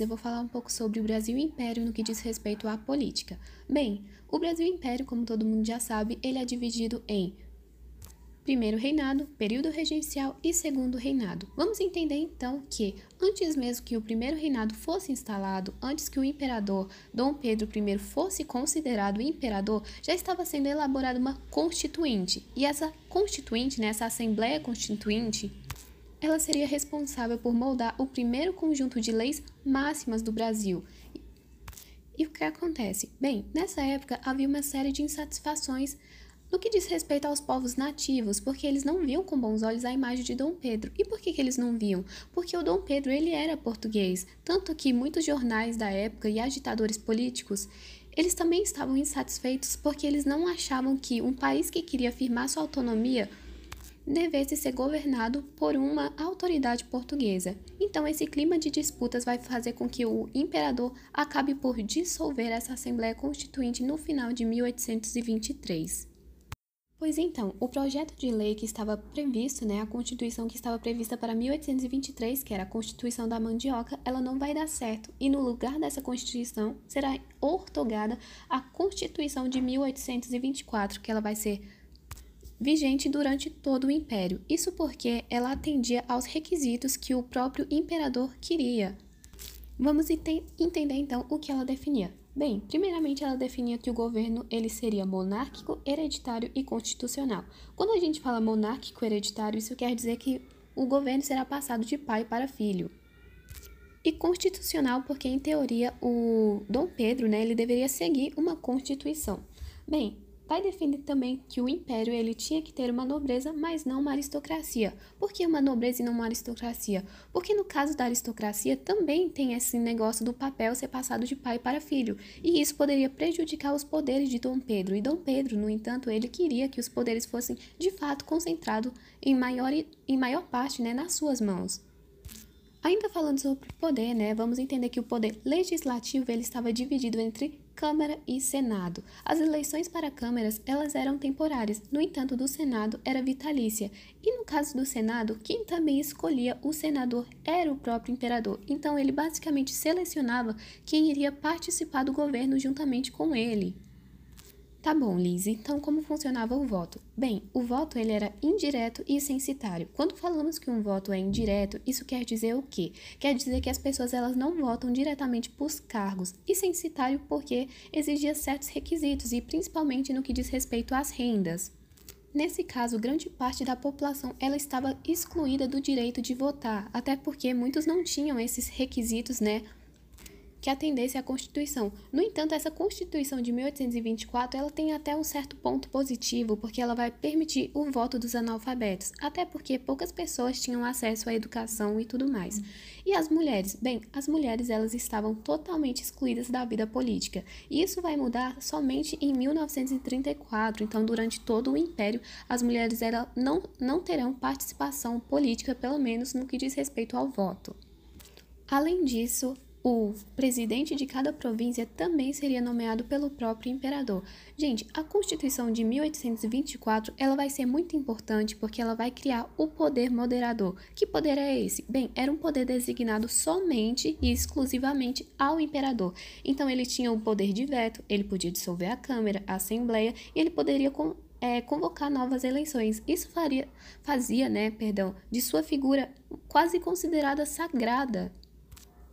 eu vou falar um pouco sobre o Brasil Império no que diz respeito à política. Bem, o Brasil Império, como todo mundo já sabe, ele é dividido em primeiro reinado, período regencial e segundo reinado. Vamos entender então que, antes mesmo que o primeiro reinado fosse instalado, antes que o imperador Dom Pedro I fosse considerado imperador, já estava sendo elaborada uma constituinte. E essa constituinte, né, essa Assembleia Constituinte, ela seria responsável por moldar o primeiro conjunto de leis máximas do Brasil. E o que acontece? Bem, nessa época havia uma série de insatisfações no que diz respeito aos povos nativos, porque eles não viam com bons olhos a imagem de Dom Pedro. E por que, que eles não viam? Porque o Dom Pedro ele era português, tanto que muitos jornais da época e agitadores políticos eles também estavam insatisfeitos porque eles não achavam que um país que queria afirmar sua autonomia devesse ser governado por uma autoridade portuguesa. Então, esse clima de disputas vai fazer com que o imperador acabe por dissolver essa Assembleia Constituinte no final de 1823. Pois então, o projeto de lei que estava previsto, né, a Constituição que estava prevista para 1823, que era a Constituição da Mandioca, ela não vai dar certo. E no lugar dessa Constituição será ortogada a Constituição de 1824, que ela vai ser vigente durante todo o império. Isso porque ela atendia aos requisitos que o próprio imperador queria. Vamos ente entender então o que ela definia. Bem, primeiramente ela definia que o governo ele seria monárquico, hereditário e constitucional. Quando a gente fala monárquico hereditário, isso quer dizer que o governo será passado de pai para filho. E constitucional porque em teoria o Dom Pedro, né, ele deveria seguir uma constituição. Bem, Vai definir também que o império ele tinha que ter uma nobreza, mas não uma aristocracia. Por que uma nobreza e não uma aristocracia? Porque no caso da aristocracia também tem esse negócio do papel ser passado de pai para filho, e isso poderia prejudicar os poderes de Dom Pedro. E Dom Pedro, no entanto, ele queria que os poderes fossem de fato concentrados em maior, em maior parte né, nas suas mãos. Ainda falando sobre poder, né, vamos entender que o poder legislativo ele estava dividido entre Câmara e Senado. As eleições para câmaras, elas eram temporárias, no entanto, do Senado era vitalícia. E no caso do Senado, quem também escolhia o senador era o próprio imperador. Então ele basicamente selecionava quem iria participar do governo juntamente com ele. Tá bom, Liz, então como funcionava o voto? Bem, o voto ele era indireto e censitário. Quando falamos que um voto é indireto, isso quer dizer o quê? Quer dizer que as pessoas elas não votam diretamente por cargos, e censitário porque exigia certos requisitos e principalmente no que diz respeito às rendas. Nesse caso, grande parte da população ela estava excluída do direito de votar, até porque muitos não tinham esses requisitos, né, que atendesse à Constituição. No entanto, essa Constituição de 1824 ela tem até um certo ponto positivo, porque ela vai permitir o voto dos analfabetos, até porque poucas pessoas tinham acesso à educação e tudo mais. E as mulheres? Bem, as mulheres elas estavam totalmente excluídas da vida política. E isso vai mudar somente em 1934. Então, durante todo o Império, as mulheres não, não terão participação política, pelo menos no que diz respeito ao voto. Além disso, o presidente de cada província também seria nomeado pelo próprio imperador. Gente, a Constituição de 1824, ela vai ser muito importante porque ela vai criar o poder moderador. Que poder é esse? Bem, era um poder designado somente e exclusivamente ao imperador. Então ele tinha o poder de veto, ele podia dissolver a Câmara, a Assembleia e ele poderia com, é, convocar novas eleições. Isso faria, fazia, né, perdão, de sua figura quase considerada sagrada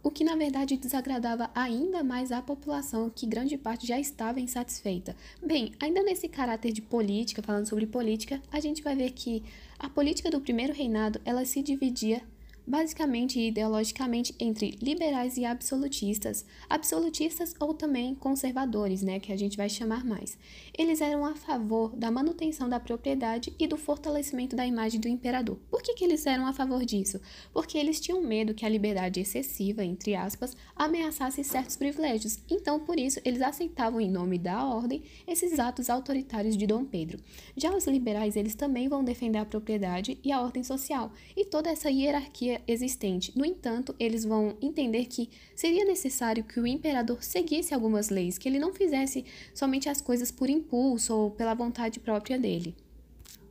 o que na verdade desagradava ainda mais a população, que grande parte já estava insatisfeita. Bem, ainda nesse caráter de política, falando sobre política, a gente vai ver que a política do primeiro reinado, ela se dividia basicamente e ideologicamente entre liberais e absolutistas, absolutistas ou também conservadores, né, que a gente vai chamar mais. Eles eram a favor da manutenção da propriedade e do fortalecimento da imagem do imperador. Por que, que eles eram a favor disso? Porque eles tinham medo que a liberdade excessiva, entre aspas, ameaçasse certos privilégios. Então, por isso, eles aceitavam em nome da ordem esses atos autoritários de Dom Pedro. Já os liberais, eles também vão defender a propriedade e a ordem social e toda essa hierarquia existente. No entanto, eles vão entender que seria necessário que o imperador seguisse algumas leis, que ele não fizesse somente as coisas por impulso ou pela vontade própria dele.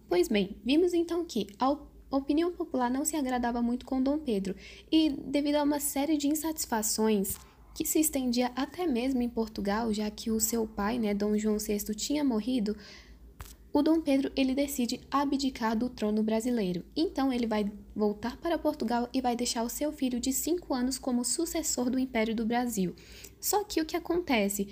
Pois bem, vimos então que, a opinião popular não se agradava muito com Dom Pedro e, devido a uma série de insatisfações que se estendia até mesmo em Portugal, já que o seu pai, né, Dom João VI, tinha morrido, o Dom Pedro ele decide abdicar do trono brasileiro. Então ele vai voltar para Portugal e vai deixar o seu filho de 5 anos como sucessor do Império do Brasil. Só que o que acontece?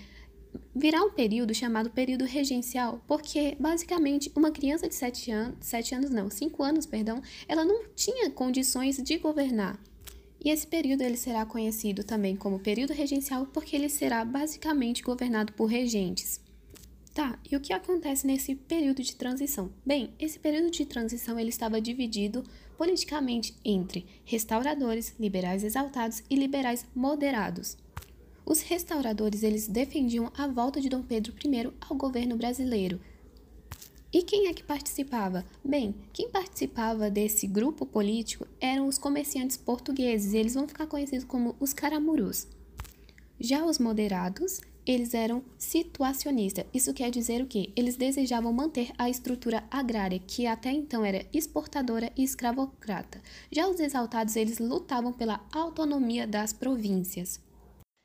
Virá um período chamado período regencial, porque basicamente uma criança de 7 anos, 7 anos não, 5 anos, perdão, ela não tinha condições de governar. E esse período ele será conhecido também como período regencial porque ele será basicamente governado por regentes. Tá, e o que acontece nesse período de transição? Bem, esse período de transição ele estava dividido politicamente entre restauradores, liberais exaltados e liberais moderados. Os restauradores eles defendiam a volta de Dom Pedro I ao governo brasileiro. E quem é que participava? Bem, quem participava desse grupo político eram os comerciantes portugueses, eles vão ficar conhecidos como os caramurus. Já os moderados eles eram situacionistas. Isso quer dizer o quê? Eles desejavam manter a estrutura agrária, que até então era exportadora e escravocrata. Já os exaltados, eles lutavam pela autonomia das províncias.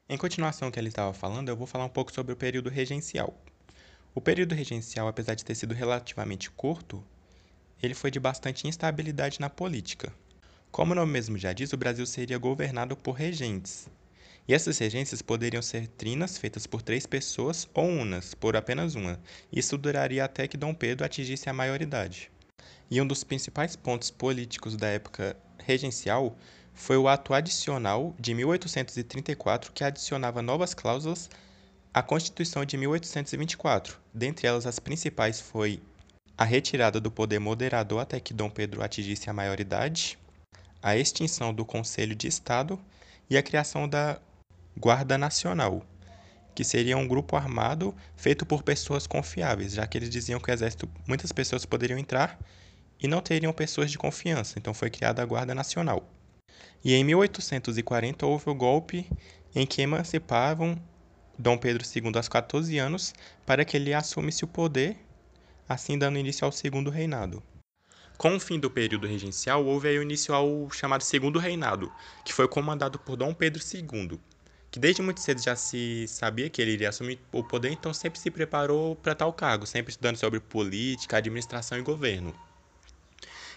Em continuação ao que ele estava falando, eu vou falar um pouco sobre o período regencial. O período regencial, apesar de ter sido relativamente curto, ele foi de bastante instabilidade na política. Como o nome mesmo já diz, o Brasil seria governado por regentes, e essas regências poderiam ser trinas feitas por três pessoas ou unas por apenas uma. Isso duraria até que Dom Pedro atingisse a maioridade. E um dos principais pontos políticos da época regencial foi o ato adicional de 1834 que adicionava novas cláusulas à Constituição de 1824. Dentre elas, as principais foi a retirada do poder moderador até que Dom Pedro atingisse a maioridade, a extinção do Conselho de Estado e a criação da Guarda Nacional, que seria um grupo armado feito por pessoas confiáveis, já que eles diziam que o exército muitas pessoas poderiam entrar e não teriam pessoas de confiança, então foi criada a Guarda Nacional. E em 1840 houve o golpe em que emancipavam Dom Pedro II aos 14 anos para que ele assumisse o poder, assim dando início ao segundo reinado. Com o fim do período regencial, houve aí o início ao chamado Segundo Reinado, que foi comandado por Dom Pedro II, que desde muito cedo já se sabia que ele iria assumir o poder, então sempre se preparou para tal cargo, sempre estudando sobre política, administração e governo.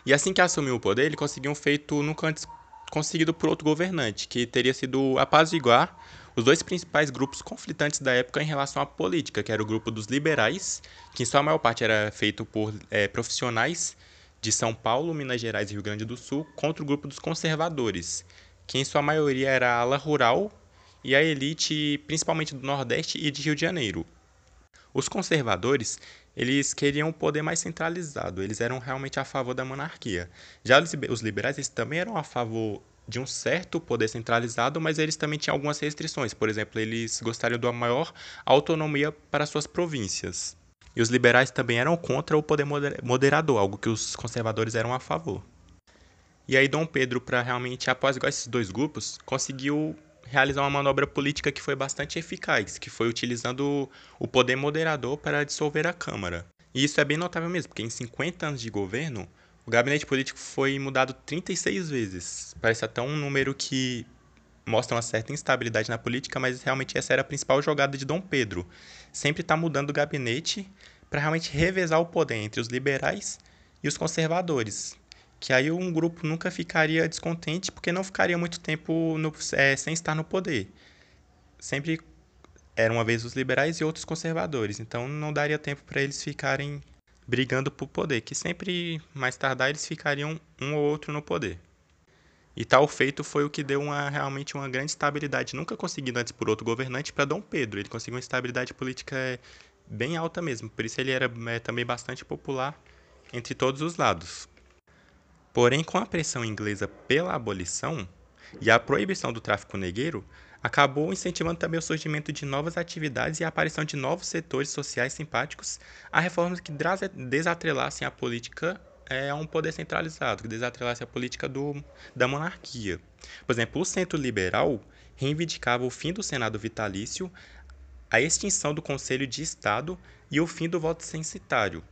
E assim que assumiu o poder, ele conseguiu um feito nunca antes conseguido por outro governante, que teria sido apaziguar os dois principais grupos conflitantes da época em relação à política, que era o grupo dos liberais, que em sua maior parte era feito por é, profissionais de São Paulo, Minas Gerais e Rio Grande do Sul, contra o grupo dos conservadores, que em sua maioria era ala rural e a elite principalmente do Nordeste e de Rio de Janeiro. Os conservadores, eles queriam um poder mais centralizado, eles eram realmente a favor da monarquia. Já os liberais, eles também eram a favor de um certo poder centralizado, mas eles também tinham algumas restrições. Por exemplo, eles gostariam de uma maior autonomia para suas províncias. E os liberais também eram contra o poder moderador, algo que os conservadores eram a favor. E aí Dom Pedro, para realmente apaziguar esses dois grupos, conseguiu realizar uma manobra política que foi bastante eficaz, que foi utilizando o poder moderador para dissolver a Câmara. E isso é bem notável mesmo, porque em 50 anos de governo, o gabinete político foi mudado 36 vezes. Parece até um número que mostra uma certa instabilidade na política, mas realmente essa era a principal jogada de Dom Pedro. Sempre está mudando o gabinete para realmente revezar o poder entre os liberais e os conservadores que aí um grupo nunca ficaria descontente porque não ficaria muito tempo no, é, sem estar no poder. Sempre eram uma vez os liberais e outros conservadores, então não daria tempo para eles ficarem brigando por poder, que sempre mais tardar eles ficariam um ou outro no poder. E tal feito foi o que deu uma, realmente uma grande estabilidade, nunca conseguida antes por outro governante, para Dom Pedro. Ele conseguiu uma estabilidade política é, bem alta mesmo, por isso ele era é, também bastante popular entre todos os lados. Porém, com a pressão inglesa pela abolição e a proibição do tráfico negreiro, acabou incentivando também o surgimento de novas atividades e a aparição de novos setores sociais simpáticos a reformas que desatrelassem a política é, a um poder centralizado, que desatrelassem a política do, da monarquia. Por exemplo, o centro liberal reivindicava o fim do Senado vitalício, a extinção do Conselho de Estado e o fim do voto censitário,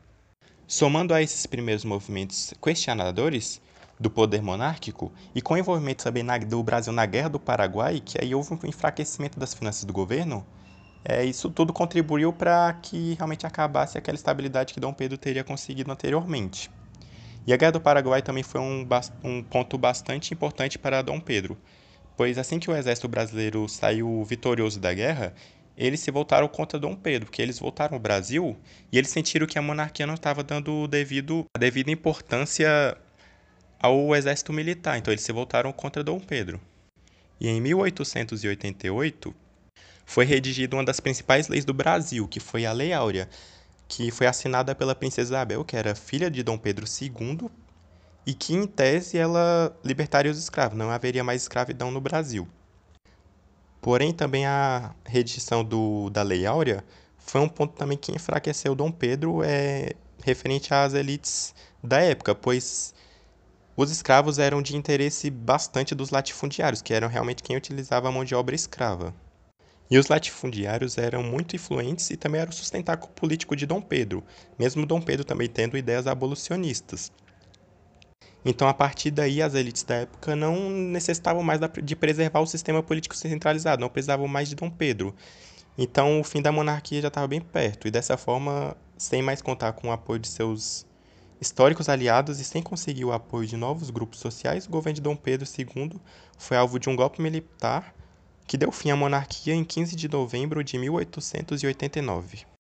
Somando a esses primeiros movimentos questionadores, do poder monárquico e com o envolvimento também na, do Brasil na Guerra do Paraguai, que aí houve um enfraquecimento das finanças do governo, é, isso tudo contribuiu para que realmente acabasse aquela estabilidade que Dom Pedro teria conseguido anteriormente. E a Guerra do Paraguai também foi um, um ponto bastante importante para Dom Pedro, pois assim que o exército brasileiro saiu vitorioso da guerra, eles se voltaram contra Dom Pedro, porque eles voltaram ao Brasil e eles sentiram que a monarquia não estava dando devido, a devida importância ao exército militar, então eles se voltaram contra Dom Pedro. E em 1888 foi redigida uma das principais leis do Brasil, que foi a Lei Áurea, que foi assinada pela princesa Isabel, que era filha de Dom Pedro II, e que em tese ela libertaria os escravos, não haveria mais escravidão no Brasil. Porém, também a redição do, da Lei Áurea foi um ponto também que enfraqueceu Dom Pedro é, referente às elites da época, pois os escravos eram de interesse bastante dos latifundiários, que eram realmente quem utilizava a mão de obra escrava. E os latifundiários eram muito influentes e também eram o sustentáculo político de Dom Pedro, mesmo Dom Pedro também tendo ideias abolicionistas. Então, a partir daí, as elites da época não necessitavam mais de preservar o sistema político centralizado, não precisavam mais de Dom Pedro. Então, o fim da monarquia já estava bem perto, e dessa forma, sem mais contar com o apoio de seus históricos aliados e sem conseguir o apoio de novos grupos sociais, o governo de Dom Pedro II foi alvo de um golpe militar que deu fim à monarquia em 15 de novembro de 1889.